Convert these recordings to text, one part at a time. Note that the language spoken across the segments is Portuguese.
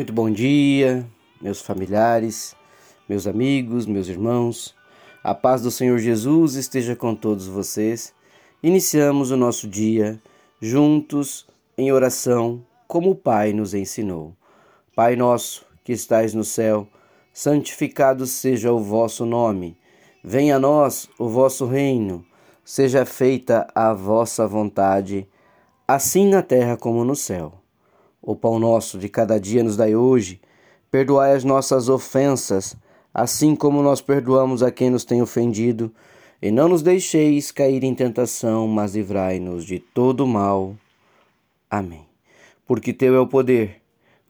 Muito bom dia, meus familiares, meus amigos, meus irmãos. A paz do Senhor Jesus esteja com todos vocês. Iniciamos o nosso dia juntos em oração, como o Pai nos ensinou. Pai nosso, que estais no céu, santificado seja o vosso nome. Venha a nós o vosso reino. Seja feita a vossa vontade, assim na terra como no céu. O pão nosso de cada dia nos dai hoje. Perdoai as nossas ofensas, assim como nós perdoamos a quem nos tem ofendido. E não nos deixeis cair em tentação, mas livrai-nos de todo mal. Amém. Porque teu é o poder,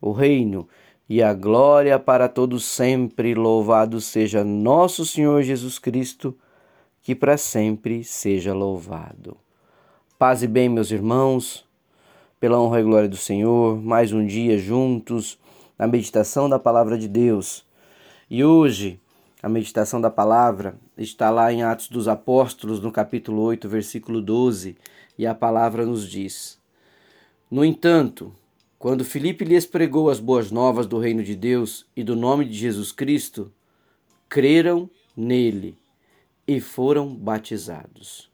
o reino e a glória para todos sempre. Louvado seja nosso Senhor Jesus Cristo, que para sempre seja louvado. Paz e bem, meus irmãos pela honra e glória do Senhor, mais um dia juntos na meditação da palavra de Deus. E hoje, a meditação da palavra está lá em Atos dos Apóstolos, no capítulo 8, versículo 12, e a palavra nos diz: No entanto, quando Filipe lhes pregou as boas novas do reino de Deus e do nome de Jesus Cristo, creram nele e foram batizados,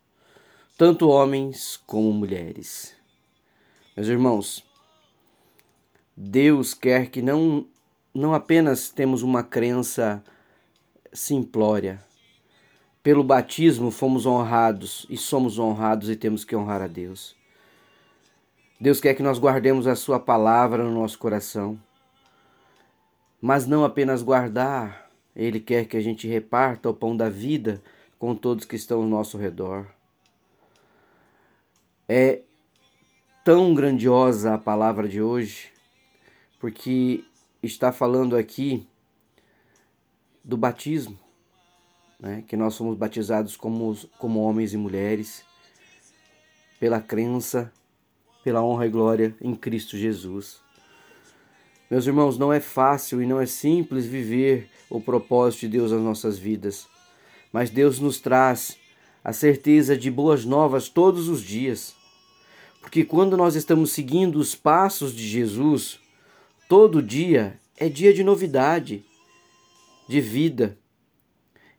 tanto homens como mulheres. Meus irmãos, Deus quer que não, não apenas temos uma crença simplória. Pelo batismo fomos honrados e somos honrados e temos que honrar a Deus. Deus quer que nós guardemos a Sua palavra no nosso coração. Mas não apenas guardar, Ele quer que a gente reparta o pão da vida com todos que estão ao nosso redor. É tão grandiosa a palavra de hoje, porque está falando aqui do batismo, né? que nós somos batizados como, como homens e mulheres, pela crença, pela honra e glória em Cristo Jesus. Meus irmãos, não é fácil e não é simples viver o propósito de Deus nas nossas vidas, mas Deus nos traz a certeza de boas novas todos os dias. Porque quando nós estamos seguindo os passos de Jesus, todo dia é dia de novidade, de vida.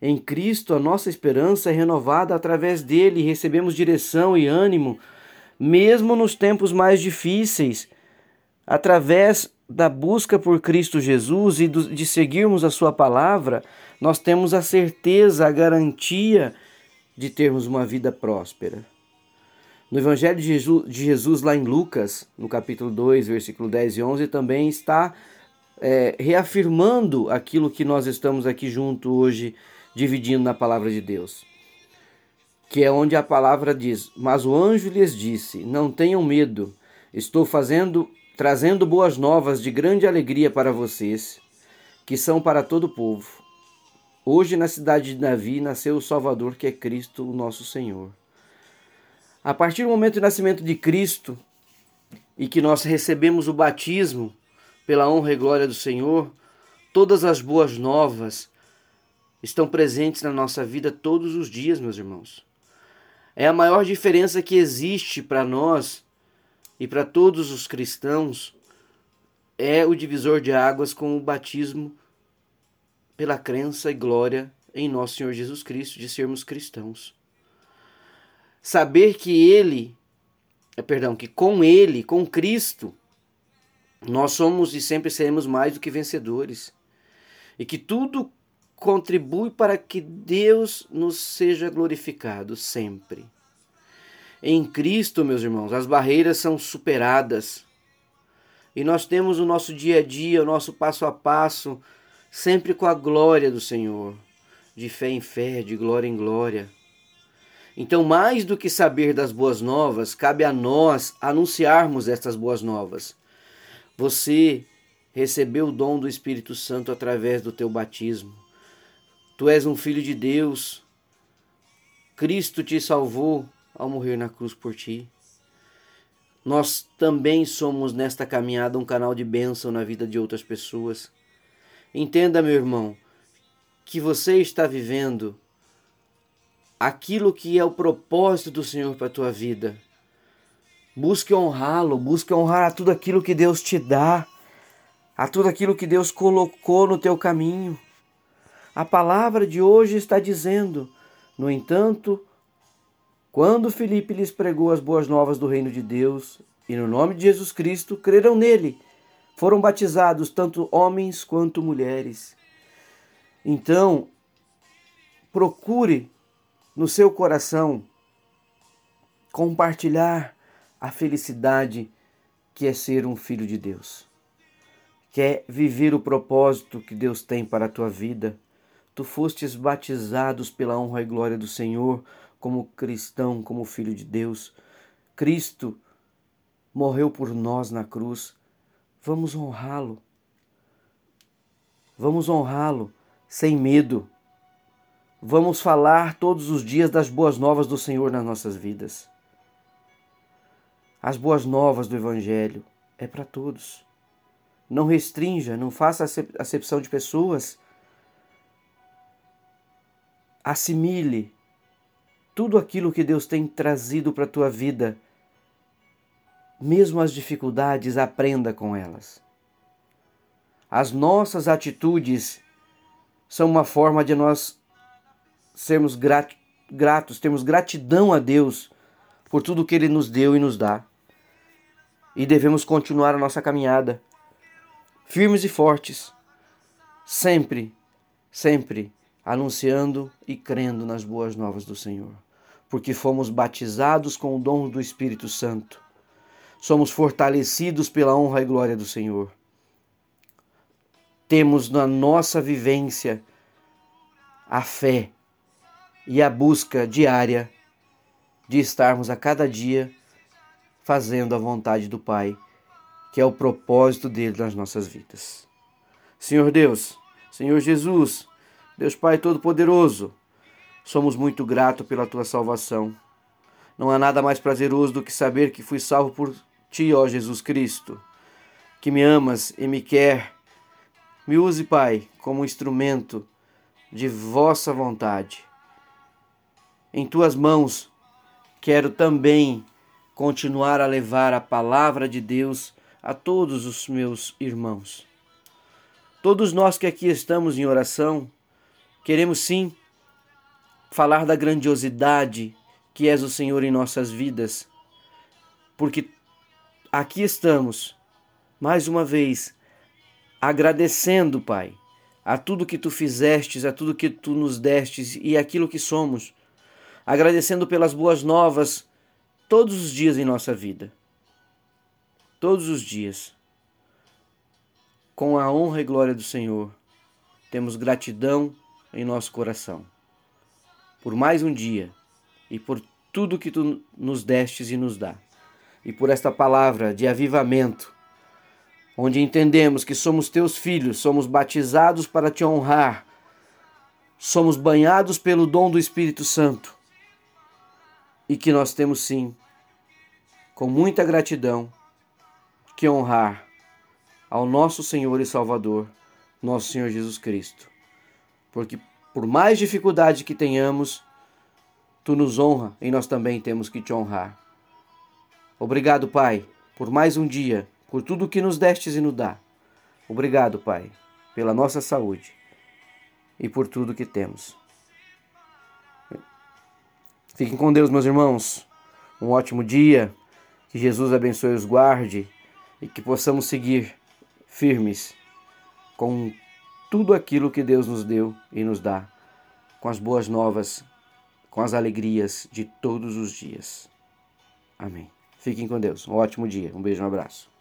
Em Cristo, a nossa esperança é renovada através dele, recebemos direção e ânimo, mesmo nos tempos mais difíceis, através da busca por Cristo Jesus e de seguirmos a Sua palavra, nós temos a certeza, a garantia de termos uma vida próspera. No Evangelho de Jesus, lá em Lucas, no capítulo 2, versículo 10 e 11, também está é, reafirmando aquilo que nós estamos aqui junto hoje, dividindo na palavra de Deus. Que é onde a palavra diz: Mas o anjo lhes disse: Não tenham medo, estou fazendo, trazendo boas novas de grande alegria para vocês, que são para todo o povo. Hoje, na cidade de Davi, nasceu o Salvador, que é Cristo, o nosso Senhor. A partir do momento do nascimento de Cristo e que nós recebemos o batismo pela honra e glória do Senhor, todas as boas novas estão presentes na nossa vida todos os dias, meus irmãos. É a maior diferença que existe para nós e para todos os cristãos é o divisor de águas com o batismo pela crença e glória em nosso Senhor Jesus Cristo de sermos cristãos saber que ele, é, perdão, que com ele, com Cristo, nós somos e sempre seremos mais do que vencedores. E que tudo contribui para que Deus nos seja glorificado sempre. Em Cristo, meus irmãos, as barreiras são superadas. E nós temos o nosso dia a dia, o nosso passo a passo, sempre com a glória do Senhor, de fé em fé, de glória em glória. Então, mais do que saber das boas novas, cabe a nós anunciarmos estas boas novas. Você recebeu o dom do Espírito Santo através do teu batismo. Tu és um filho de Deus. Cristo te salvou ao morrer na cruz por ti. Nós também somos nesta caminhada um canal de bênção na vida de outras pessoas. Entenda, meu irmão, que você está vivendo aquilo que é o propósito do Senhor para a tua vida. Busque honrá-lo, busque honrar tudo aquilo que Deus te dá. a tudo aquilo que Deus colocou no teu caminho. A palavra de hoje está dizendo: no entanto, quando Filipe lhes pregou as boas novas do reino de Deus, e no nome de Jesus Cristo creram nele, foram batizados tanto homens quanto mulheres. Então, procure no seu coração compartilhar a felicidade que é ser um filho de Deus. Quer viver o propósito que Deus tem para a tua vida. Tu fostes batizados pela honra e glória do Senhor como cristão, como filho de Deus. Cristo morreu por nós na cruz. Vamos honrá-lo. Vamos honrá-lo sem medo. Vamos falar todos os dias das boas novas do Senhor nas nossas vidas. As boas novas do Evangelho é para todos. Não restrinja, não faça acepção de pessoas. Assimile tudo aquilo que Deus tem trazido para a tua vida. Mesmo as dificuldades, aprenda com elas. As nossas atitudes são uma forma de nós sermos gratos, termos gratidão a Deus por tudo que Ele nos deu e nos dá. E devemos continuar a nossa caminhada, firmes e fortes, sempre, sempre anunciando e crendo nas boas novas do Senhor, porque fomos batizados com o dom do Espírito Santo, somos fortalecidos pela honra e glória do Senhor. Temos na nossa vivência a fé e a busca diária de estarmos a cada dia fazendo a vontade do Pai, que é o propósito dele nas nossas vidas. Senhor Deus, Senhor Jesus, Deus Pai Todo-Poderoso, somos muito gratos pela tua salvação. Não há nada mais prazeroso do que saber que fui salvo por ti, ó Jesus Cristo, que me amas e me quer. Me use, Pai, como instrumento de vossa vontade em tuas mãos, quero também continuar a levar a palavra de Deus a todos os meus irmãos. Todos nós que aqui estamos em oração, queremos sim falar da grandiosidade que és o Senhor em nossas vidas, porque aqui estamos, mais uma vez, agradecendo, Pai, a tudo que tu fizestes, a tudo que tu nos destes e aquilo que somos agradecendo pelas boas novas todos os dias em nossa vida. Todos os dias. Com a honra e glória do Senhor, temos gratidão em nosso coração. Por mais um dia e por tudo que tu nos destes e nos dá. E por esta palavra de avivamento, onde entendemos que somos teus filhos, somos batizados para te honrar, somos banhados pelo dom do Espírito Santo e que nós temos sim, com muita gratidão, que honrar ao nosso Senhor e Salvador, nosso Senhor Jesus Cristo. Porque por mais dificuldade que tenhamos, tu nos honra e nós também temos que te honrar. Obrigado, Pai, por mais um dia, por tudo que nos destes e nos dá. Obrigado, Pai, pela nossa saúde e por tudo que temos. Fiquem com Deus, meus irmãos. Um ótimo dia. Que Jesus abençoe os guarde e que possamos seguir firmes com tudo aquilo que Deus nos deu e nos dá, com as boas novas, com as alegrias de todos os dias. Amém. Fiquem com Deus. Um ótimo dia. Um beijo, um abraço.